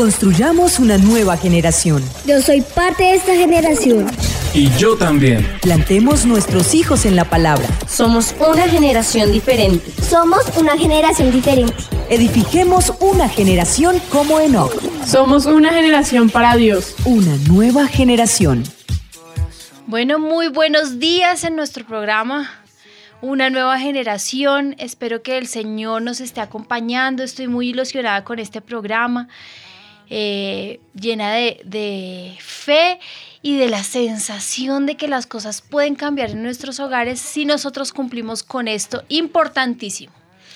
Construyamos una nueva generación. Yo soy parte de esta generación. Y yo también. Plantemos nuestros hijos en la palabra. Somos una generación diferente. Somos una generación diferente. Edifiquemos una generación como Enoch. Somos una generación para Dios. Una nueva generación. Bueno, muy buenos días en nuestro programa. Una nueva generación. Espero que el Señor nos esté acompañando. Estoy muy ilusionada con este programa. Eh, llena de, de fe y de la sensación de que las cosas pueden cambiar en nuestros hogares si nosotros cumplimos con esto importantísimo,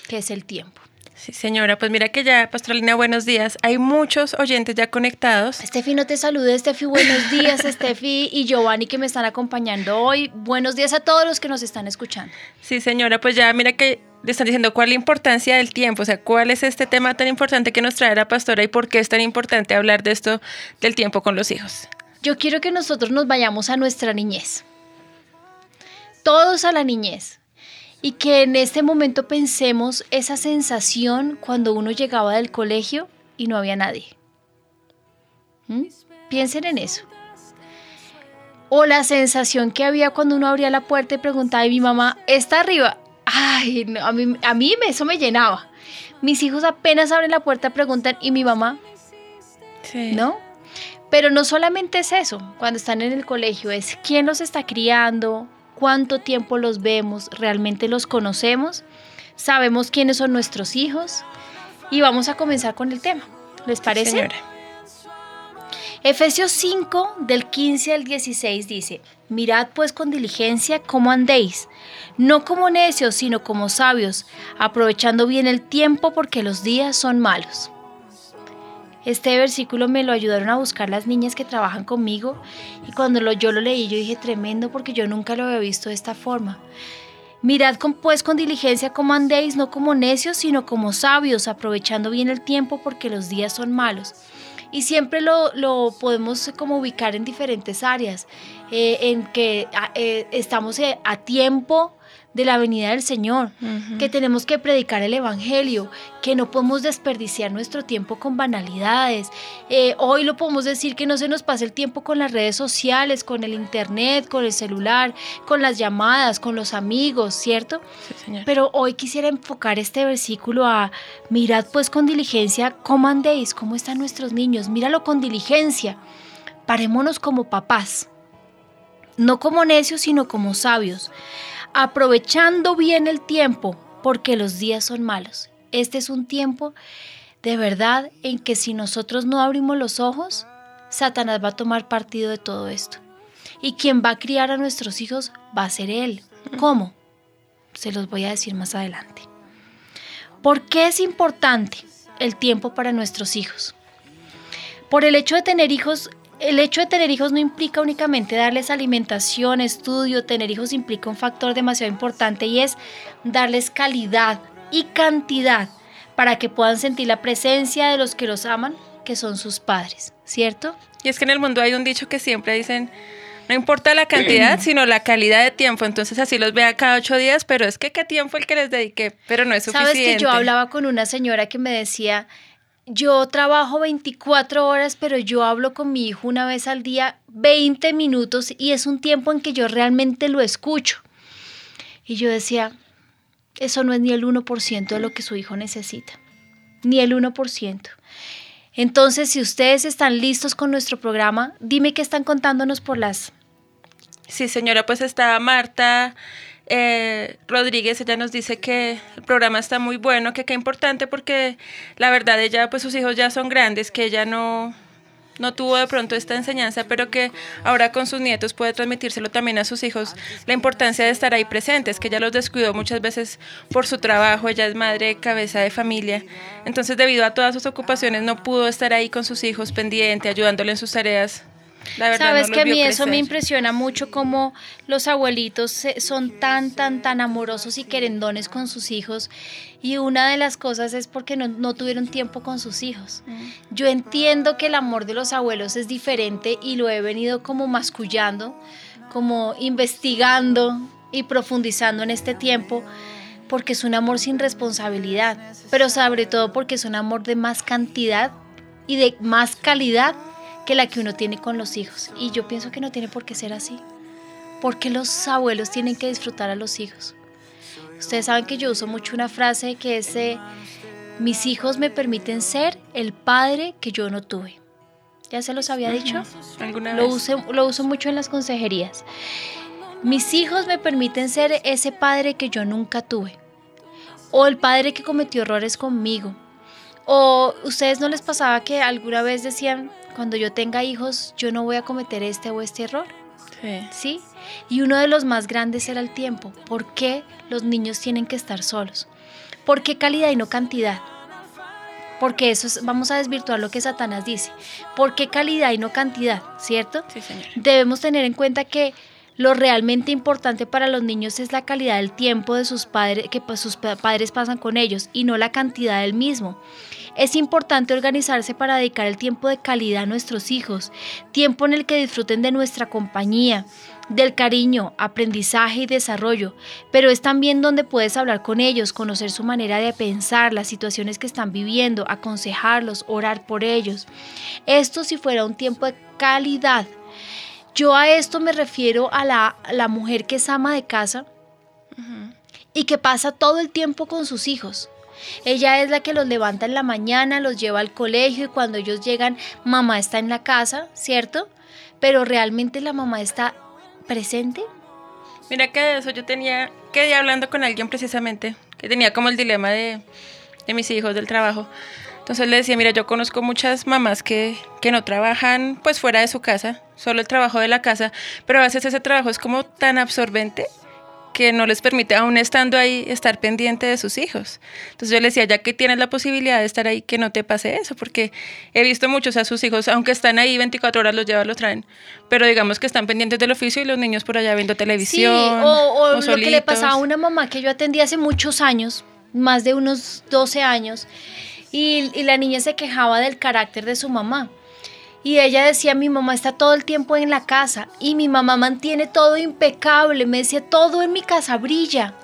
que es el tiempo. Sí, señora, pues mira que ya, Pastoralina, buenos días. Hay muchos oyentes ya conectados. Estefi, no te salude, Estefi, buenos días, Estefi y Giovanni que me están acompañando hoy. Buenos días a todos los que nos están escuchando. Sí, señora, pues ya mira que le están diciendo cuál es la importancia del tiempo, o sea, cuál es este tema tan importante que nos trae la pastora y por qué es tan importante hablar de esto del tiempo con los hijos. Yo quiero que nosotros nos vayamos a nuestra niñez. Todos a la niñez y que en este momento pensemos esa sensación cuando uno llegaba del colegio y no había nadie. ¿Mm? Piensen en eso. O la sensación que había cuando uno abría la puerta y preguntaba, y mi mamá está arriba. Ay, a, mí, a mí eso me llenaba. Mis hijos apenas abren la puerta, preguntan, ¿y mi mamá? Sí. ¿No? Pero no solamente es eso, cuando están en el colegio, es quién los está criando, cuánto tiempo los vemos, realmente los conocemos, sabemos quiénes son nuestros hijos y vamos a comenzar con el tema. ¿Les parece? Señora. Efesios 5 del 15 al 16 dice, mirad pues con diligencia cómo andéis, no como necios, sino como sabios, aprovechando bien el tiempo porque los días son malos. Este versículo me lo ayudaron a buscar las niñas que trabajan conmigo y cuando yo lo leí yo dije tremendo porque yo nunca lo había visto de esta forma. Mirad pues con diligencia cómo andéis, no como necios, sino como sabios, aprovechando bien el tiempo porque los días son malos. Y siempre lo, lo podemos como ubicar en diferentes áreas, eh, en que eh, estamos eh, a tiempo de la venida del Señor, que tenemos que predicar el Evangelio, que no podemos desperdiciar nuestro tiempo con banalidades. Eh, hoy lo podemos decir que no se nos pase el tiempo con las redes sociales, con el Internet, con el celular, con las llamadas, con los amigos, ¿cierto? Sí. Pero hoy quisiera enfocar este versículo a mirad pues con diligencia cómo andéis, cómo están nuestros niños, míralo con diligencia. Parémonos como papás, no como necios, sino como sabios aprovechando bien el tiempo, porque los días son malos. Este es un tiempo de verdad en que si nosotros no abrimos los ojos, Satanás va a tomar partido de todo esto. Y quien va a criar a nuestros hijos va a ser él. ¿Cómo? Se los voy a decir más adelante. ¿Por qué es importante el tiempo para nuestros hijos? Por el hecho de tener hijos el hecho de tener hijos no implica únicamente darles alimentación, estudio, tener hijos implica un factor demasiado importante y es darles calidad y cantidad para que puedan sentir la presencia de los que los aman, que son sus padres, ¿cierto? Y es que en el mundo hay un dicho que siempre dicen, no importa la cantidad, sino la calidad de tiempo. Entonces así los vea cada ocho días, pero es que qué tiempo el que les dediqué, pero no es suficiente. Sabes que yo hablaba con una señora que me decía, yo trabajo 24 horas, pero yo hablo con mi hijo una vez al día 20 minutos y es un tiempo en que yo realmente lo escucho. Y yo decía, eso no es ni el 1% de lo que su hijo necesita, ni el 1%. Entonces, si ustedes están listos con nuestro programa, dime qué están contándonos por las... Sí, señora, pues está Marta eh, Rodríguez, ella nos dice que el programa está muy bueno, que qué importante porque la verdad ella, pues sus hijos ya son grandes, que ella no, no tuvo de pronto esta enseñanza, pero que ahora con sus nietos puede transmitírselo también a sus hijos, la importancia de estar ahí presentes, que ella los descuidó muchas veces por su trabajo, ella es madre, cabeza de familia, entonces debido a todas sus ocupaciones no pudo estar ahí con sus hijos pendiente, ayudándole en sus tareas la verdad, Sabes no que a mí eso me impresiona mucho como los abuelitos son tan, tan, tan amorosos y querendones con sus hijos. Y una de las cosas es porque no, no tuvieron tiempo con sus hijos. Yo entiendo que el amor de los abuelos es diferente y lo he venido como mascullando, como investigando y profundizando en este tiempo porque es un amor sin responsabilidad, pero sobre todo porque es un amor de más cantidad y de más calidad que la que uno tiene con los hijos. Y yo pienso que no tiene por qué ser así. Porque los abuelos tienen que disfrutar a los hijos. Ustedes saben que yo uso mucho una frase que es, eh, mis hijos me permiten ser el padre que yo no tuve. ¿Ya se los había dicho? ¿Alguna Lo vez? uso, lo uso mucho en las consejerías. Mis hijos me permiten ser ese padre que yo nunca tuve. O el padre que cometió errores conmigo. O ustedes no les pasaba que alguna vez decían, cuando yo tenga hijos, yo no voy a cometer este o este error. Sí. ¿Sí? Y uno de los más grandes era el tiempo. ¿Por qué los niños tienen que estar solos? ¿Por qué calidad y no cantidad? Porque eso es, vamos a desvirtuar lo que Satanás dice. ¿Por qué calidad y no cantidad? ¿Cierto? Sí, señora. Debemos tener en cuenta que lo realmente importante para los niños es la calidad del tiempo de sus padres que sus pa- padres pasan con ellos y no la cantidad del mismo. Es importante organizarse para dedicar el tiempo de calidad a nuestros hijos, tiempo en el que disfruten de nuestra compañía, del cariño, aprendizaje y desarrollo, pero es también donde puedes hablar con ellos, conocer su manera de pensar, las situaciones que están viviendo, aconsejarlos, orar por ellos. Esto si fuera un tiempo de calidad. Yo a esto me refiero a la, la mujer que es ama de casa y que pasa todo el tiempo con sus hijos. Ella es la que los levanta en la mañana, los lleva al colegio y cuando ellos llegan, mamá está en la casa, ¿cierto? Pero realmente la mamá está presente. Mira que de eso yo tenía, quedé hablando con alguien precisamente, que tenía como el dilema de, de mis hijos del trabajo. Entonces le decía, mira, yo conozco muchas mamás que, que no trabajan pues fuera de su casa, solo el trabajo de la casa, pero a veces ese trabajo es como tan absorbente que no les permite, aún estando ahí, estar pendiente de sus hijos. Entonces yo le decía, ya que tienes la posibilidad de estar ahí, que no te pase eso, porque he visto muchos a sus hijos, aunque están ahí 24 horas, los llevan, los traen, pero digamos que están pendientes del oficio y los niños por allá viendo televisión. sí, o, o lo que le pasaba a una mamá que yo atendí hace muchos años, más de unos 12 años, y, la niña se quejaba del carácter de su mamá. Y ella decía, mi mamá está todo el tiempo en la casa y mi mamá mantiene todo impecable. Me decía, todo en mi casa brilla,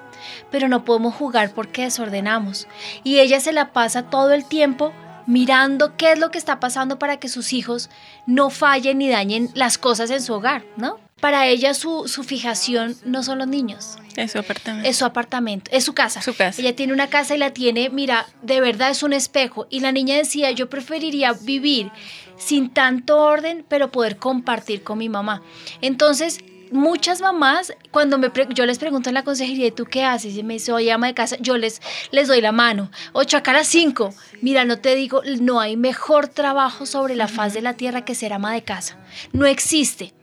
pero no podemos jugar porque desordenamos. Y ella se la pasa todo el tiempo mirando qué es lo que está pasando para que sus hijos no fallen ni dañen las cosas en su hogar, ¿no? Para ella su, su fijación no son los niños, Eso, apartamento. es su apartamento, es su casa. Su casa. Ella tiene una casa y la tiene, mira, de verdad es un espejo. Y la niña decía, yo preferiría vivir sin tanto orden, pero poder compartir con mi mamá. Entonces, muchas mamás, cuando me yo les pregunto en la consejería, ¿y ¿tú qué haces? Y me dice, oye, ama de casa, yo les, les doy la mano. Ocho acá a las cinco. Mira, no te digo, no hay mejor trabajo sobre la faz de la tierra que ser ama de casa. No existe.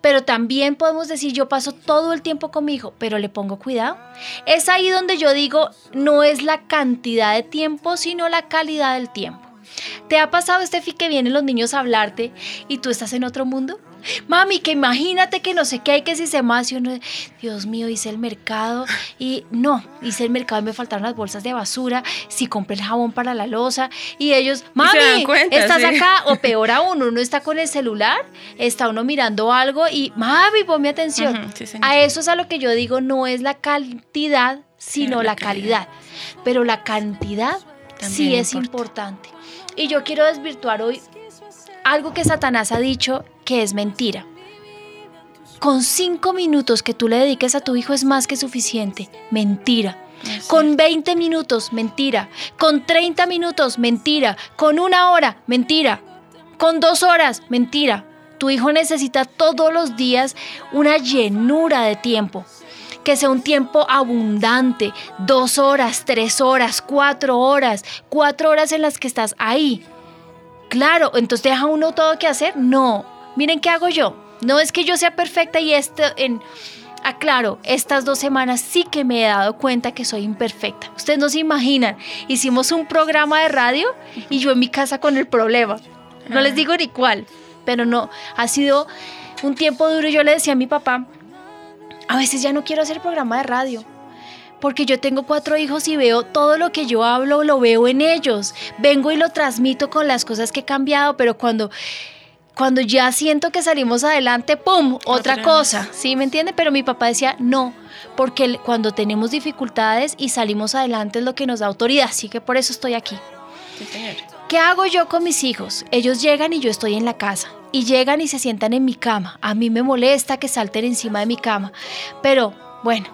Pero también podemos decir, yo paso todo el tiempo con mi hijo, pero le pongo cuidado. Es ahí donde yo digo, no es la cantidad de tiempo, sino la calidad del tiempo. ¿Te ha pasado, Steffi, que vienen los niños a hablarte y tú estás en otro mundo? Mami, que imagínate que no sé qué hay que si se más y uno, Dios mío, hice el mercado y no, hice el mercado y me faltaron las bolsas de basura, si compré el jabón para la losa y ellos, mami, cuenta, estás sí. acá o peor aún, uno está con el celular, está uno mirando algo y, mami, ponme atención. Sí, a eso es a lo que yo digo, no es la cantidad, sino la la calidad. Pero la cantidad sí es importa. importante. Y yo quiero desvirtuar hoy algo que Satanás ha dicho que es mentira. Con cinco minutos que tú le dediques a tu hijo es más que suficiente. Mentira. Con 20 minutos, mentira. Con 30 minutos, mentira. Con una hora, mentira. Con dos horas, mentira. Tu hijo necesita todos los días una llenura de tiempo. Que sea un tiempo abundante. Dos horas, tres horas, cuatro horas. Cuatro horas en las que estás ahí. Claro, entonces deja uno todo que hacer. No. Miren qué hago yo. No es que yo sea perfecta y esto en aclaro, estas dos semanas sí que me he dado cuenta que soy imperfecta. Ustedes no se imaginan. Hicimos un programa de radio y yo en mi casa con el problema. No les digo ni cuál, pero no, ha sido un tiempo duro. Yo le decía a mi papá, a veces ya no quiero hacer programa de radio. Porque yo tengo cuatro hijos y veo todo lo que yo hablo, lo veo en ellos. Vengo y lo transmito con las cosas que he cambiado, pero cuando, cuando ya siento que salimos adelante, ¡pum! Otra Otra cosa. ¿Sí me entiende? Pero mi papá decía, no, porque cuando tenemos dificultades y salimos adelante es lo que nos da autoridad. Así que por eso estoy aquí. Sí. ¿Qué hago yo con mis hijos? Ellos llegan y yo estoy en la casa. Y llegan y se sientan en mi cama. A mí me molesta que salten encima de mi cama. Pero bueno,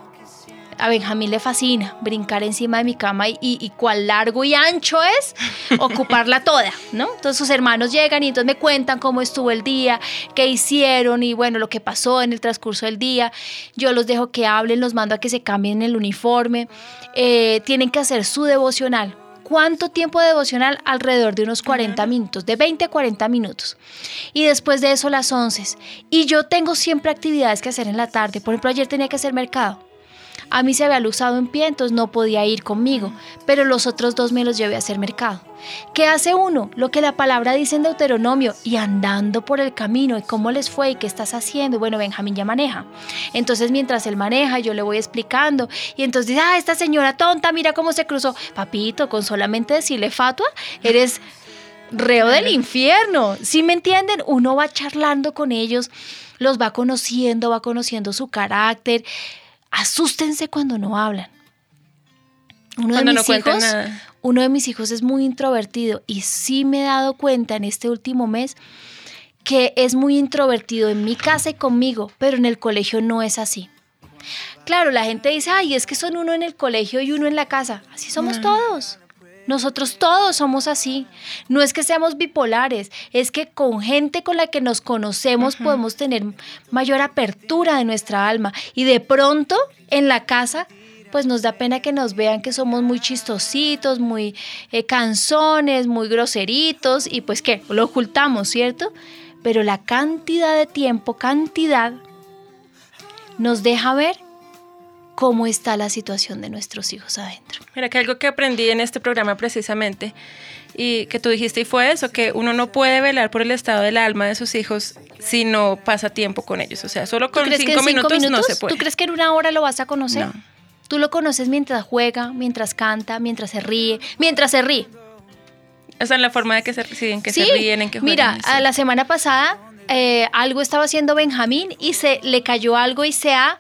a Benjamín le fascina brincar encima de mi cama y, y, cuál largo y ancho es ocuparla toda, ¿no? Entonces sus hermanos llegan y entonces me cuentan cómo estuvo el día, qué hicieron y bueno, lo que pasó en el transcurso del día. Yo los dejo que hablen, los mando a que se cambien el uniforme. Eh, tienen que hacer su devocional. ¿Cuánto tiempo de devocional? Alrededor de unos 40 minutos, de 20 a 40 minutos. Y después de eso las 11. Y yo tengo siempre actividades que hacer en la tarde. Por ejemplo, ayer tenía que hacer mercado. A mí se había luzado en pie, entonces no podía ir conmigo, pero los otros dos me los llevé a hacer mercado. ¿Qué hace uno? Lo que la palabra dice en Deuteronomio, y andando por el camino, y cómo les fue, y qué estás haciendo. bueno, Benjamín ya maneja. Entonces, mientras él maneja, yo le voy explicando, y entonces dice, ah, esta señora tonta, mira cómo se cruzó. Papito, con solamente decirle fatua, eres reo del infierno. Si me entienden? Uno va charlando con ellos, los va conociendo, va conociendo su carácter. Asústense cuando no hablan. Uno de mis hijos, uno de mis hijos es muy introvertido y sí me he dado cuenta en este último mes que es muy introvertido en mi casa y conmigo, pero en el colegio no es así. Claro, la gente dice, ay, es que son uno en el colegio y uno en la casa. Así somos todos. Nosotros todos somos así. No es que seamos bipolares, es que con gente con la que nos conocemos podemos tener mayor apertura de nuestra alma. Y de pronto en la casa pues nos da pena que nos vean que somos muy chistositos, muy eh, canzones, muy groseritos y pues que lo ocultamos, ¿cierto? Pero la cantidad de tiempo, cantidad, nos deja ver cómo está la situación de nuestros hijos adentro. Mira, que algo que aprendí en este programa precisamente y que tú dijiste y fue eso, que uno no puede velar por el estado del alma de sus hijos si no pasa tiempo con ellos. O sea, solo con cinco, minutos, no se puede. ¿Tú crees que en una hora lo vas a conocer? No. Tú lo conoces mientras juega, mientras canta, mientras se ríe, mientras se ríe. O sea, en la forma de que se, sí, que se ríen, en que juegan. Mira, la semana pasada eh, algo estaba haciendo Benjamín y se le cayó algo y se ha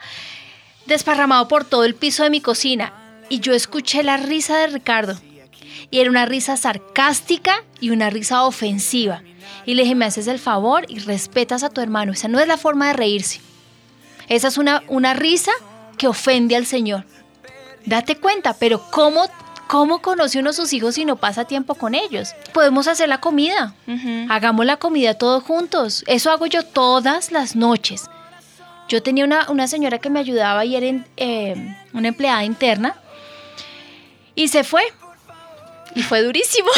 desparramado por todo el piso de mi cocina y yo escuché la risa de Ricardo. Y era una risa sarcástica y una risa ofensiva. Y le dije, me haces el favor y respetas a tu hermano. Esa no es la forma de reírse. Esa es una, una risa que ofende al Señor. Date cuenta, pero ¿cómo, ¿cómo conoce uno a sus hijos si no pasa tiempo con ellos? Podemos hacer la comida. Hagamos la comida todos juntos. Eso hago yo todas las noches. Yo tenía una, señora que me ayudaba y era eh, una empleada interna y se fue. Y fue durísimo.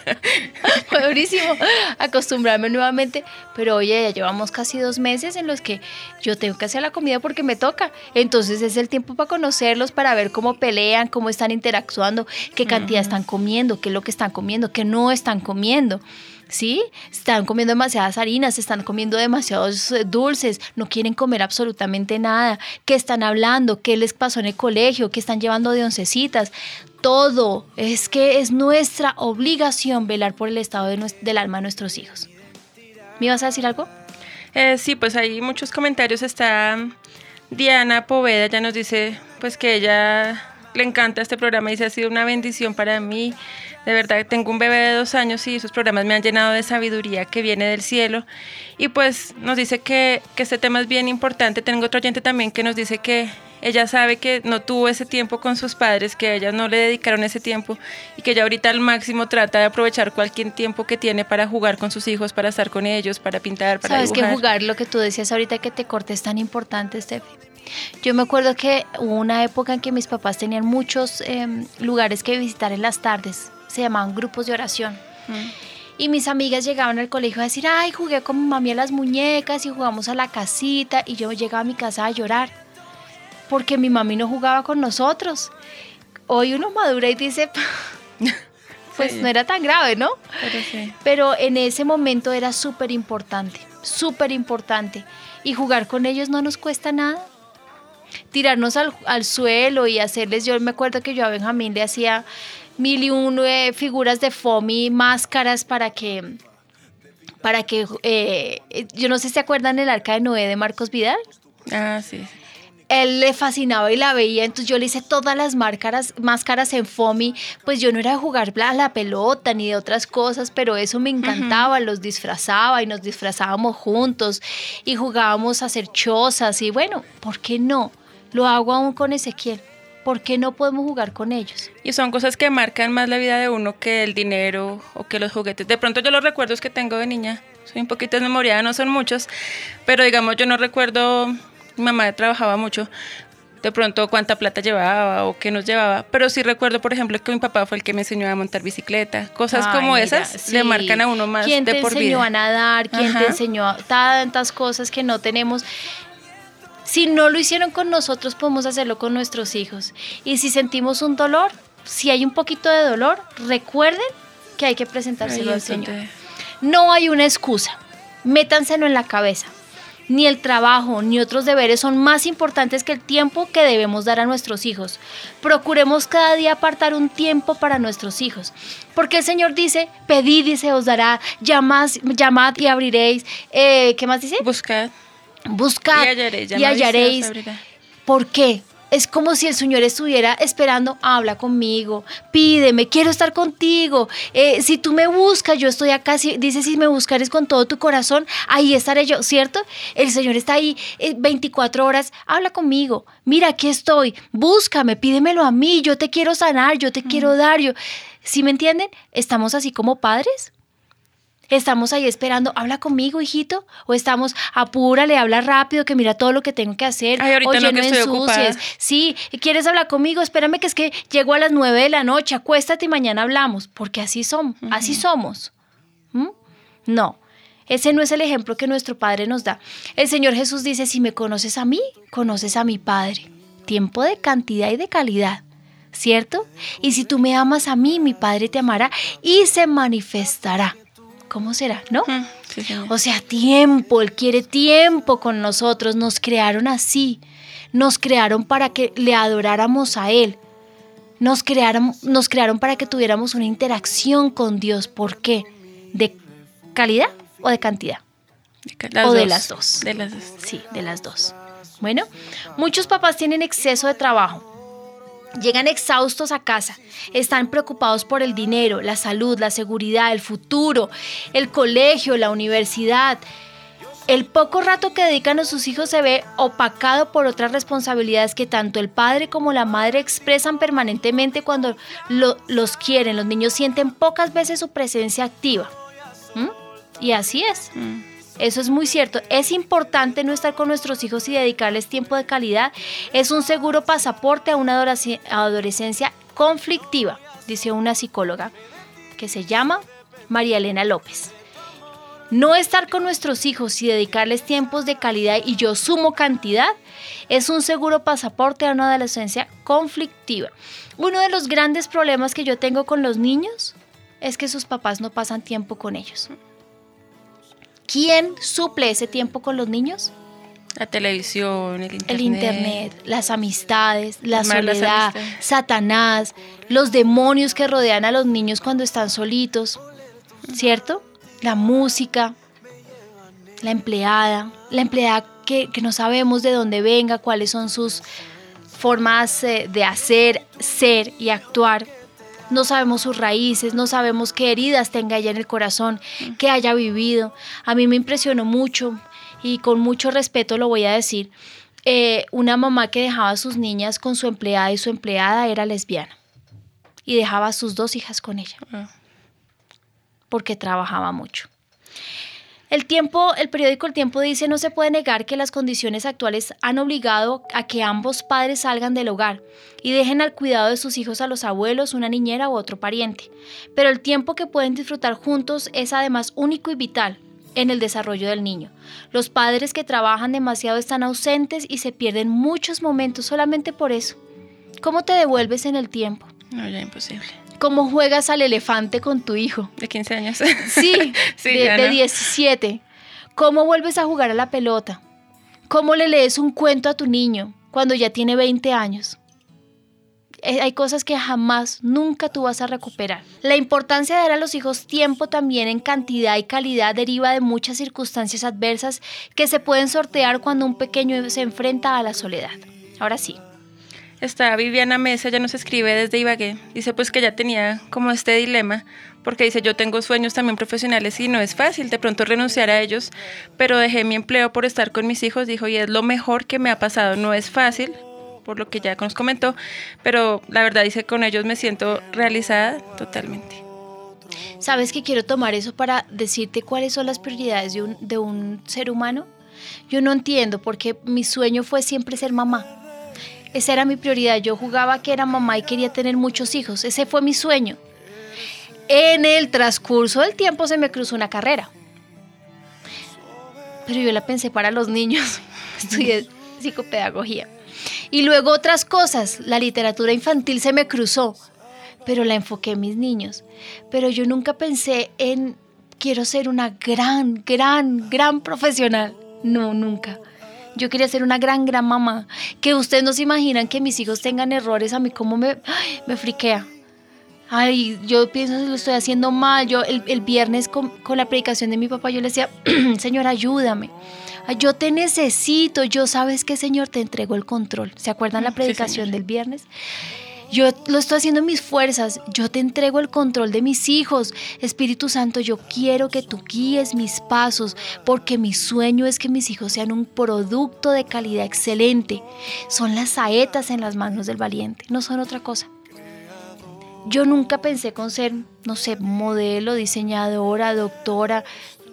fue durísimo acostumbrarme nuevamente. Pero oye, ya llevamos casi dos meses en los que yo tengo que hacer la comida porque me toca. Entonces es el tiempo para conocerlos, para ver cómo pelean, cómo están interactuando, qué cantidad están comiendo, qué es lo que están comiendo, qué no están comiendo. ¿Sí? Están comiendo demasiadas harinas, están comiendo demasiados eh, dulces, no quieren comer absolutamente nada, qué están hablando, qué les pasó en el colegio, qué están llevando de oncecitas. Todo es que es nuestra obligación velar por el estado del alma de nuestros hijos. ¿Me ibas a decir algo? Eh, sí, pues hay muchos comentarios. Está Diana Poveda, ya nos dice pues que ella le encanta este programa y se ha sido una bendición para mí de verdad, tengo un bebé de dos años y sus programas me han llenado de sabiduría que viene del cielo. Y pues nos dice que, este tema es bien importante. Tengo otro oyente también que nos dice que ella sabe que no tuvo ese tiempo con sus padres, que ellas no le dedicaron ese tiempo y que ella ahorita al máximo trata de aprovechar cualquier tiempo que tiene para jugar con sus hijos, para estar con ellos, para pintar, para Sabes que jugar, lo que tú decías ahorita que te cortes es tan importante, Steffi. Yo me acuerdo que hubo una época en que mis papás tenían muchos em, lugares que visitar en las tardes se llamaban grupos de oración. Mm. Y mis amigas llegaban al colegio a decir, ay, jugué con mi mami a las muñecas y jugamos a la casita. Y yo llegaba a mi casa a llorar porque mi mami no jugaba con nosotros. Hoy uno madura y dice, pues no era tan grave, ¿no? Pero, Pero en ese momento era súper importante, súper importante. Y jugar con ellos no nos cuesta nada. Tirarnos al, al suelo y hacerles, yo me acuerdo que yo a Benjamín le hacía mil y uno eh, figuras de foamy, máscaras para que, para que, eh, yo no sé si se acuerdan el arca de Noé de Marcos Vidal. Ah, sí. él le fascinaba y la veía, entonces yo le hice todas las máscaras, máscaras en FOMI, pues yo no era de jugar a la pelota ni de otras cosas, pero eso me encantaba, los disfrazaba y nos disfrazábamos juntos y jugábamos a hacer chozas y bueno, ¿por qué no? Lo hago aún con Ezequiel. ¿Por qué no podemos jugar con ellos? Y son cosas que marcan más la vida de uno que el dinero o que los juguetes. De pronto yo los recuerdos que tengo de niña, soy un poquito desmemoriada, no son muchos, pero digamos yo no recuerdo, mi mamá trabajaba mucho, de pronto cuánta plata llevaba o qué nos llevaba, pero sí recuerdo, por ejemplo, que mi papá fue el que me enseñó a montar bicicleta, cosas Ay, como mira, esas sí. le marcan a uno más ¿Quién de te por enseñó vida. a nadar? ¿Quién te enseñó a tantas cosas que no tenemos? Si no lo hicieron con nosotros, podemos hacerlo con nuestros hijos. Y si sentimos un dolor, si hay un poquito de dolor, recuerden que hay que presentárselo al. Señor. No hay una excusa. Métanselo en la cabeza. Ni el trabajo ni otros deberes son más importantes que el tiempo que debemos dar a nuestros hijos. Procuremos cada día apartar un tiempo para nuestros hijos. Porque el Señor dice, pedid y se os dará, llamad, llamad y abriréis. Eh, ¿Qué más dice? Buscad Buscad y hallaréis. y. ¿Por qué? Es como si el Señor estuviera esperando, habla conmigo, pídeme, quiero estar contigo. Eh, si tú me buscas, yo estoy acá. Si, dice, si me buscares con todo tu corazón, ahí estaré yo, ¿cierto? El Señor está ahí eh, 24 horas, habla conmigo. Mira, aquí estoy, búscame, pídemelo a mí, yo te quiero sanar, yo te quiero dar. Yo... ¿Sí me entienden? Estamos así como padres. Estamos ahí esperando, habla conmigo, hijito, o estamos, apúrale, habla rápido, que mira todo lo que tengo que hacer. Ay, ahorita Oye, no, que estoy ocupada. Sí, ¿quieres hablar conmigo? Espérame que es que llego a las nueve de la noche, acuéstate y mañana hablamos, porque así somos, así somos. ¿Mm? No, ese no es el ejemplo que nuestro Padre nos da. El Señor Jesús dice, si me conoces a mí, conoces a mi Padre. Tiempo de cantidad y de calidad. ¿Cierto? Y si tú me amas a mí, mi Padre te amará y se manifestará. ¿Cómo será? ¿No? Sí. O sea, tiempo, Él quiere tiempo con nosotros. Nos crearon así. Nos crearon para que le adoráramos a Él. Nos crearon, nos crearon para que tuviéramos una interacción con Dios. ¿Por qué? ¿De calidad o de cantidad? Las o de las dos. De las dos. Sí, de las dos. Bueno, muchos papás tienen exceso de trabajo. Llegan exhaustos a casa, están preocupados por el dinero, la salud, la seguridad, el futuro, el colegio, la universidad. El poco rato que dedican a sus hijos se ve opacado por otras responsabilidades que tanto el padre como la madre expresan permanentemente cuando lo- los quieren. Los niños sienten pocas veces su presencia activa. ¿Mm? Y así es. Mm. Eso es muy cierto. Es importante no estar con nuestros hijos y dedicarles tiempo de calidad. Es un seguro pasaporte a una adolescencia conflictiva, dice una psicóloga que se llama María Elena López. No estar con nuestros hijos y dedicarles tiempos de calidad y yo sumo cantidad es un seguro pasaporte a una adolescencia conflictiva. Uno de los grandes problemas que yo tengo con los niños es que sus papás no pasan tiempo con ellos. ¿Quién suple ese tiempo con los niños? La televisión, el internet. El internet, las amistades, la soledad. Satanás, los demonios que rodean a los niños cuando están solitos, ¿cierto? La música, la empleada, la empleada que, que no sabemos de dónde venga, cuáles son sus formas eh, de hacer, ser y actuar. No sabemos sus raíces, no sabemos qué heridas tenga ella en el corazón, qué haya vivido. A mí me impresionó mucho y con mucho respeto lo voy a decir. eh, una mamá que dejaba a sus niñas con su empleada y su empleada era lesbiana. Y dejaba a sus dos hijas con ella Ah. porque trabajaba mucho. El tiempo, el periódico El Tiempo dice no se puede negar que las condiciones actuales han obligado a que ambos padres salgan del hogar y dejen al cuidado de sus hijos a los abuelos, una niñera u otro pariente. Pero el tiempo que pueden disfrutar juntos es además único y vital en el desarrollo del niño. Los padres que trabajan demasiado están ausentes y se pierden muchos momentos solamente por eso. ¿Cómo te devuelves en el tiempo? No, ya imposible. ¿Cómo juegas al elefante con tu hijo? De 15 años. Sí, Sí, de, no. 17. ¿Cómo vuelves a jugar a la pelota? ¿Cómo le lees un cuento a tu niño cuando ya tiene 20 años? Eh, Hay cosas que jamás, nunca tú vas a recuperar. La importancia de dar a los hijos tiempo también en cantidad y calidad deriva de muchas circunstancias adversas que se pueden sortear cuando un pequeño se enfrenta a la soledad. Ahora sí. Está Viviana Mesa, ya nos escribe desde Ibagué. Dice pues que ya tenía como este dilema, porque dice yo tengo sueños también profesionales y no es fácil de pronto renunciar a ellos, pero dejé mi empleo por estar con mis hijos, dijo, y es lo mejor que me ha pasado. No es fácil, por lo que ya nos comentó, pero la verdad dice con ellos me siento realizada totalmente. ¿Sabes que quiero tomar eso para decirte cuáles son las prioridades de un, de un ser humano? Yo no entiendo porque mi sueño fue siempre ser mamá. Esa era mi prioridad. Yo jugaba que era mamá y quería tener muchos hijos. Ese fue mi sueño. En el transcurso del tiempo se me cruzó una carrera. Pero yo la pensé para los niños. Estudié psicopedagogía. Y luego otras cosas. La literatura infantil se me cruzó. Pero la enfoqué en mis niños. Pero yo nunca pensé en quiero ser una gran, gran, gran profesional. No, nunca. Yo quería ser una gran, gran mamá. Que ustedes no se imaginan que mis hijos tengan errores. A mí cómo me, me friquea. Ay, yo pienso que lo estoy haciendo mal. Yo el, viernes con, la predicación de mi papá, yo le decía, Señor, ayúdame. yo te necesito. Yo sabes que, Señor, te entrego el control. ¿Se acuerdan la predicación del viernes? Yo lo estoy haciendo en mis fuerzas. Yo te entrego el control de mis hijos. Espíritu Santo, yo quiero que tú guíes mis pasos porque mi sueño es que mis hijos sean un producto de calidad excelente. Son las saetas en las manos del valiente, no son otra cosa. Yo nunca pensé con ser, no sé, modelo, diseñadora, doctora,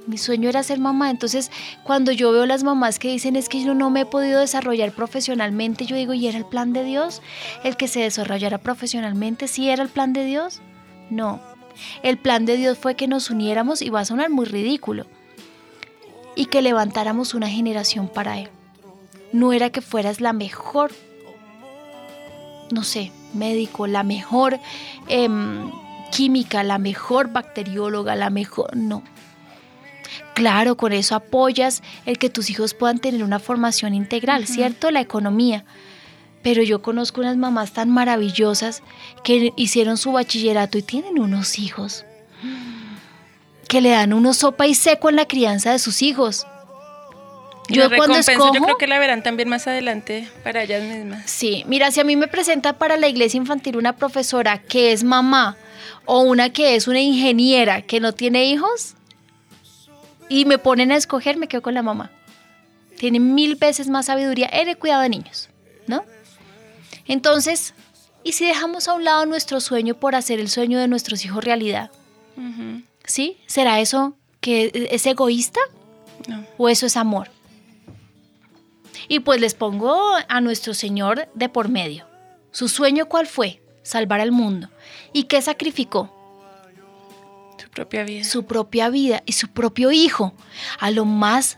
mi sueño era ser mamá. Entonces, cuando yo veo las mamás que dicen es que yo no me he podido desarrollar profesionalmente, yo digo, ¿y era el plan de Dios? ¿El que se desarrollara profesionalmente? ¿Sí era el plan de Dios? No. El plan de Dios fue que nos uniéramos, y va a sonar muy ridículo, y que levantáramos una generación para Él. No era que fueras la mejor, no sé, médico, la mejor em, química, la mejor bacterióloga, la mejor... No, Claro, con eso apoyas el que tus hijos puedan tener una formación integral, ¿cierto? La economía. Pero yo conozco unas mamás tan maravillosas que hicieron su bachillerato y tienen unos hijos. Que le dan uno sopa y seco en la crianza de sus hijos. Yo cuando escojo, yo creo que la verán también más adelante para ellas mismas. Sí, mira, si a mí me presenta para la iglesia infantil una profesora que es mamá o una que es una ingeniera que no tiene hijos, y me ponen a escoger, me quedo con la mamá. Tiene mil veces más sabiduría en el cuidado de niños, ¿no? Entonces, ¿y si dejamos a un lado nuestro sueño por hacer el sueño de nuestros hijos realidad? ¿Sí? ¿Será eso que es egoísta? No. ¿O eso es amor? Y pues les pongo a nuestro Señor de por medio. ¿Su sueño cuál fue? Salvar al mundo. ¿Y qué sacrificó? Propia vida. Su propia vida y su propio hijo, a lo más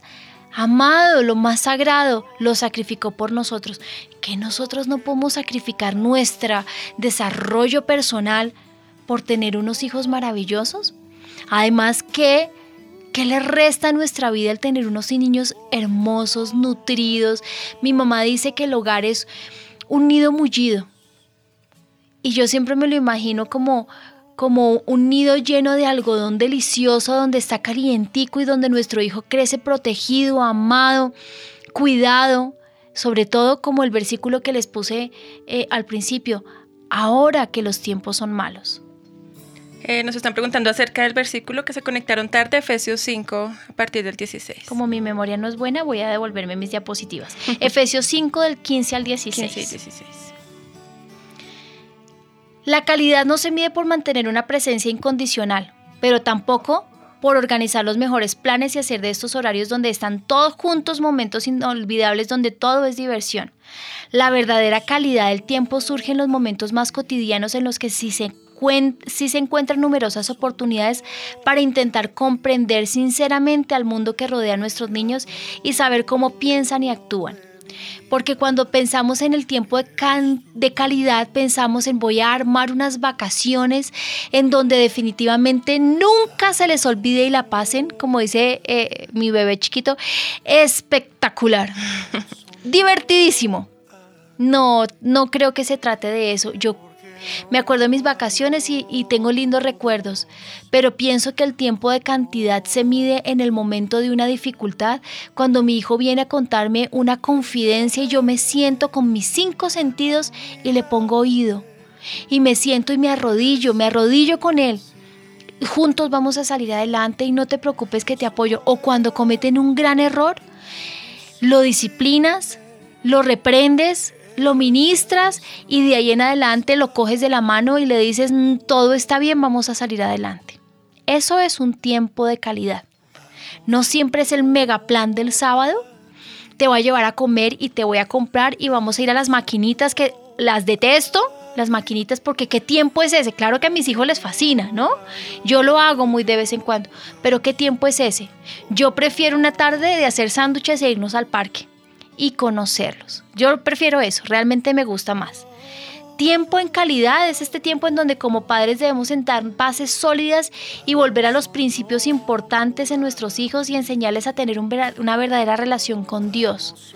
amado, lo más sagrado, lo sacrificó por nosotros. Que nosotros no podemos sacrificar nuestro desarrollo personal por tener unos hijos maravillosos. Además, ¿qué, ¿qué le resta a nuestra vida el tener unos niños hermosos, nutridos? Mi mamá dice que el hogar es un nido mullido. Y yo siempre me lo imagino como, como un nido lleno de algodón delicioso donde está calientico y donde nuestro hijo crece protegido, amado, cuidado, sobre todo como el versículo que les puse eh, al principio, ahora que los tiempos son malos. Eh, nos están preguntando acerca del versículo que se conectaron tarde, Efesios 5, a partir del 16. Como mi memoria no es buena, voy a devolverme mis diapositivas. Efesios 5 del 15 al 16. 15 y 16. La calidad no se mide por mantener una presencia incondicional, pero tampoco por organizar los mejores planes y hacer de estos horarios donde están todos juntos momentos inolvidables donde todo es diversión. La verdadera calidad del tiempo surge en los momentos más cotidianos en los que sí se, sí se encuentran numerosas oportunidades para intentar comprender sinceramente al mundo que rodea a nuestros niños y saber cómo piensan y actúan. Porque cuando pensamos en el tiempo de, calidad, pensamos en voy a armar unas vacaciones en donde definitivamente nunca se les olvide y la pasen, como dice eh, mi bebé chiquito, espectacular, divertidísimo. No, no creo que se trate de eso. Yo Me acuerdo de mis vacaciones y, y tengo lindos recuerdos, pero pienso que el tiempo de cantidad se mide en el momento de una dificultad, cuando mi hijo viene a contarme una confidencia y yo me siento con mis cinco sentidos y le pongo oído. Y me siento y me arrodillo, me arrodillo con él juntos vamos a salir adelante y no te preocupes que te apoyo. O cuando cometen un gran error, lo disciplinas, lo reprendes, lo ministras y de ahí en adelante lo coges de la mano y le dices, "Mm, todo está bien, vamos a salir adelante. Eso es un tiempo de calidad. No siempre es el mega plan del sábado. Te voy a llevar a comer y te voy a comprar y vamos a ir a las maquinitas que las detesto, las maquinitas, porque qué tiempo es ese. Claro que a mis hijos les fascina, ¿no? Yo lo hago muy de vez en cuando, pero qué tiempo es ese. Yo prefiero una tarde de hacer sándwiches e irnos al parque y conocerlos. Yo prefiero eso, realmente me gusta más. Tiempo en calidad es este tiempo en donde como padres debemos sentar bases sólidas y volver a los principios importantes en nuestros hijos y enseñarles a tener un una verdadera relación con Dios.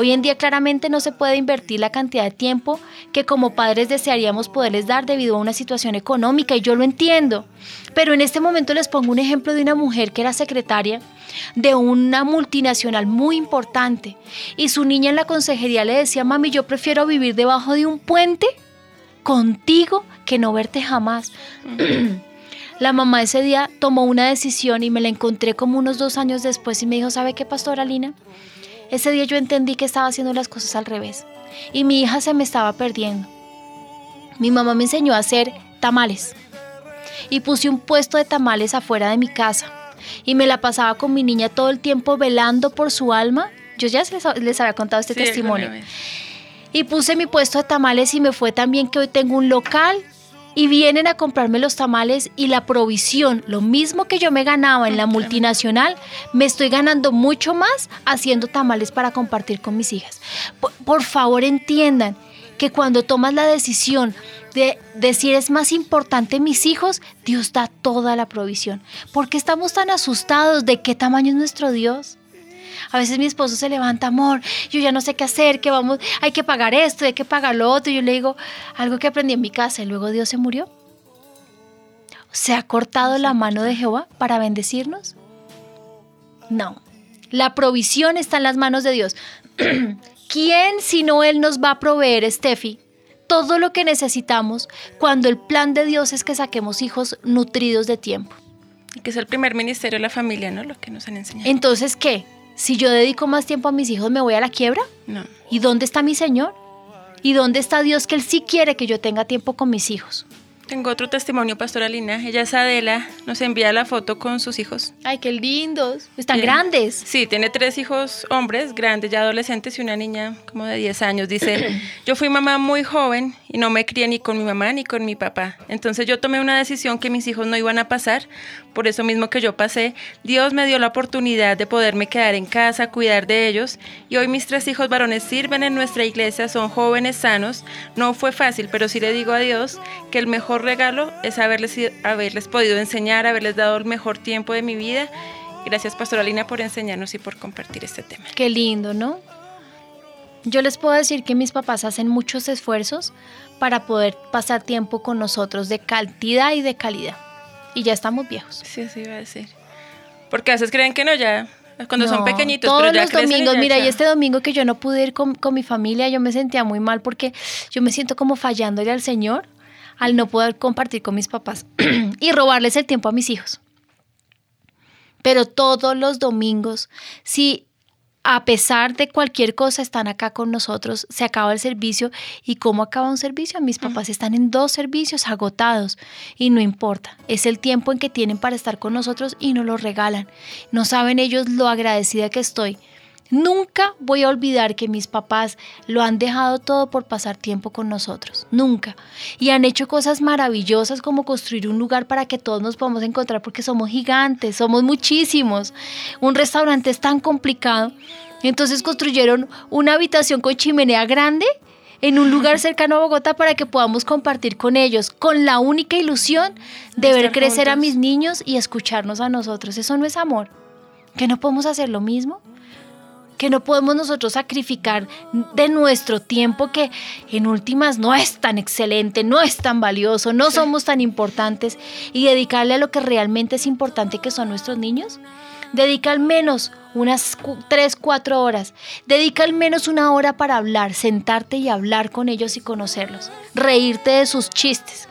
Hoy en día claramente no se puede invertir la cantidad de tiempo que como padres desearíamos poderles dar debido a una situación económica y yo lo entiendo. Pero en este momento les pongo un ejemplo de una mujer que era secretaria de una multinacional muy importante y su niña en la consejería le decía, mami, yo prefiero vivir debajo de un puente contigo que no verte jamás. La mamá ese día tomó una decisión y me la encontré como unos dos años después y me dijo, ¿sabe qué, pastora Lina? Ese día yo entendí que estaba haciendo las cosas al revés y mi hija se me estaba perdiendo. Mi mamá me enseñó a hacer tamales y puse un puesto de tamales afuera de mi casa y me la pasaba con mi niña todo el tiempo velando por su alma. Yo ya les, les había contado este Sí, testimonio. Y puse mi puesto de tamales y me fue también que hoy tengo un local y vienen a comprarme los tamales y la provisión, lo mismo que yo me ganaba en la multinacional, me estoy ganando mucho más haciendo tamales para compartir con mis hijas. Por, por favor entiendan que cuando tomas la decisión de decir es más importante mis hijos, Dios da toda la provisión. ¿Por qué estamos tan asustados de qué tamaño es nuestro Dios? A veces mi esposo se levanta, amor, yo ya no sé qué hacer, que vamos, hay que pagar esto, hay que pagar lo otro. Y yo le digo, algo que aprendí en mi casa y luego Dios se murió. ¿Se ha cortado la mano de Jehová para bendecirnos? No. La provisión está en las manos de Dios. ¿Quién sino Él nos va a proveer, Steffi, todo lo que necesitamos cuando el plan de Dios es que saquemos hijos nutridos de tiempo? Y que es el primer ministerio de la familia, ¿no? Lo que nos han enseñado. Entonces, ¿qué? Si yo dedico más tiempo a mis hijos, ¿me voy a la quiebra? No. ¿Y dónde está mi Señor? ¿Y dónde está Dios que Él sí quiere que yo tenga tiempo con mis hijos? Tengo otro testimonio, Pastora Lina. Ella es Adela, nos envía la foto con sus hijos. Ay, qué lindos. Están Bien. grandes. Sí, tiene tres hijos hombres, grandes, ya adolescentes, y una niña como de 10 años. Dice, yo fui mamá muy joven y no me crié ni con mi mamá ni con mi papá. Entonces yo tomé una decisión que mis hijos no iban a pasar, por eso mismo que yo pasé. Dios me dio la oportunidad de poderme quedar en casa, cuidar de ellos, y hoy mis tres hijos varones sirven en nuestra iglesia, son jóvenes sanos. No fue fácil, pero sí le digo a Dios que el mejor regalo es haberles, haberles podido enseñar, haberles dado el mejor tiempo de mi vida. Gracias, Pastora Lina, por enseñarnos y por compartir este tema. Qué lindo, ¿no? Yo les puedo decir que mis papás hacen muchos esfuerzos para poder pasar tiempo con nosotros de cantidad y de calidad. Y ya estamos viejos. Sí, así iba a decir. Porque a veces creen que no, ya, cuando son No, pequeñitos, Todos pero ya los domingos, ya, mira, y chao. este domingo que yo no pude ir con, con mi familia, yo me sentía muy mal porque yo me siento como fallándole al Señor al no poder compartir con mis papás y robarles el tiempo a mis hijos. Pero todos los domingos, si a pesar de cualquier cosa están acá con nosotros, se acaba el servicio. ¿Y cómo acaba un servicio? Mis papás están en dos servicios agotados y no importa. Es el tiempo en que tienen para estar con nosotros y nos lo regalan. No saben ellos lo agradecida que estoy. Nunca voy a olvidar que mis papás lo han dejado todo por pasar tiempo con nosotros. Nunca. Y han hecho cosas maravillosas como construir un lugar para que todos nos podamos encontrar porque somos gigantes, somos muchísimos. Un restaurante es tan complicado. Entonces construyeron una habitación con chimenea grande en un lugar cercano a Bogotá para que podamos compartir con ellos, con la única ilusión de De ver crecer a mis niños y escucharnos a nosotros. Eso no es amor. ¿Que no podemos hacer lo mismo? Que no podemos nosotros sacrificar de nuestro tiempo que en últimas no es tan excelente, no es tan valioso, no somos tan importantes y dedicarle a lo que realmente es importante que son nuestros niños? Dedica al menos unas 3, 4 horas. Dedica al menos una hora para hablar, sentarte y hablar con ellos y conocerlos. Reírte de sus chistes.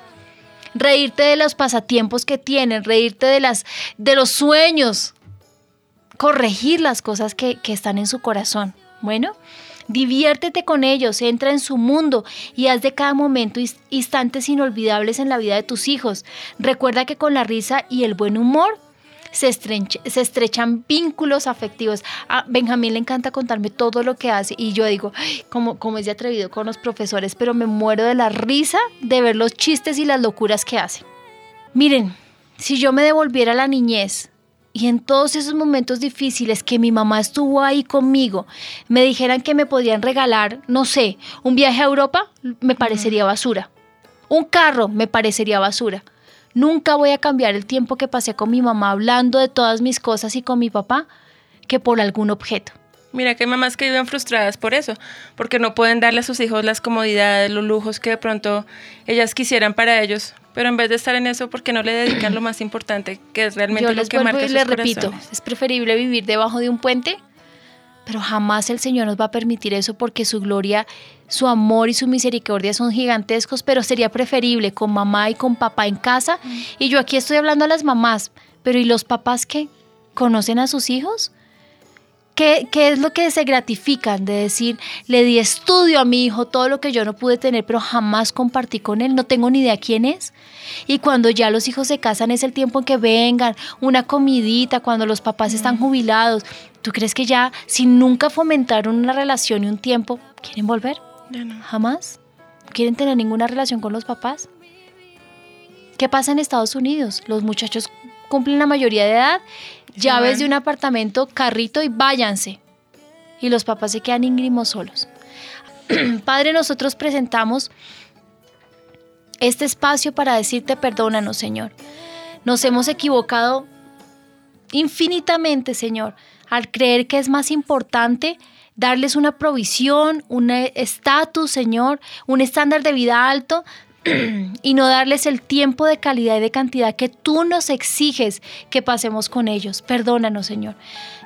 Reírte de los pasatiempos que tienen, reírte de, las, de los sueños, corregir las cosas que, están en su corazón. Bueno, diviértete con ellos, entra en su mundo y haz de cada momento instantes inolvidables en la vida de tus hijos. Recuerda que con la risa y el buen humor se, se, estrechan vínculos afectivos. A Benjamín le encanta contarme todo lo que hace y yo digo, como, como es de atrevido con los profesores, pero me muero de la risa de ver los chistes y las locuras que hace. Miren, si yo me devolviera a la niñez y en todos esos momentos difíciles que mi mamá estuvo ahí conmigo, me dijeran que me podían regalar, no sé, un viaje a Europa, me parecería basura. Un carro me parecería basura. Nunca voy a cambiar el tiempo que pasé con mi mamá hablando de todas mis cosas y con mi papá que por algún objeto. Mira que hay mamás que viven frustradas por eso, porque no pueden darle a sus hijos las comodidades, los lujos que de pronto ellas quisieran para ellos, pero en vez de estar en eso, porque no le dedican lo más importante, que es realmente lo que marca y les repito, es preferible vivir debajo de un puente, pero jamás el Señor nos va a permitir eso porque su gloria, su amor y su misericordia son gigantescos, pero sería preferible con mamá y con papá en casa. Y yo aquí estoy hablando a las mamás, pero ¿y los papás qué? ¿Conocen a sus hijos? ¿Qué, es lo que se gratifican de decir, le di estudio a mi hijo, todo lo que yo no pude tener, pero jamás compartí con él, no tengo ni idea quién es? Y cuando ya los hijos se casan es el tiempo en que vengan, una comidita, cuando los papás están jubilados. ¿Tú crees que ya, si nunca fomentaron una relación y un tiempo, quieren volver? ¿Jamás? ¿Quieren tener ninguna relación con los papás? ¿Qué pasa en Estados Unidos? Los muchachos cumplen la mayoría de edad llaves de un apartamento, carrito y váyanse. Y los papás se quedan íngrimos solos. Padre, nosotros presentamos este espacio para decirte perdónanos, Señor. Nos hemos equivocado infinitamente, Señor, al creer que es más importante darles una provisión, un estatus, Señor, un estándar de vida alto y no darles el tiempo de calidad y de cantidad que tú nos exiges que pasemos con ellos. Perdónanos, Señor.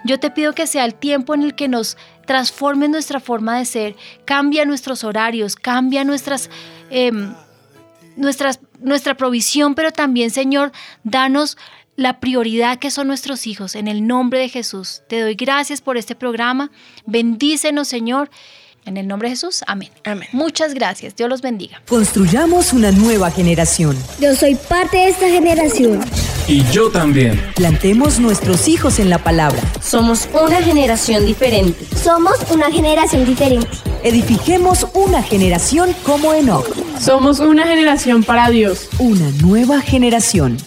Yo te pido que sea el tiempo en el que nos transforme nuestra forma de ser, cambia nuestros horarios, cambia nuestras, em, nuestras, nuestra provisión, pero también, Señor, danos la prioridad que son nuestros hijos. En el nombre de Jesús, te doy gracias por este programa. Bendícenos, Señor en el nombre de Jesús, amén. Amén. Muchas gracias. Dios los bendiga. Construyamos una nueva generación. Yo soy parte de esta generación. Y yo también. Plantemos nuestros hijos en la palabra. Somos una generación diferente. Somos una generación diferente. Edifiquemos una generación como Enoch. Somos una generación para Dios. Una nueva generación.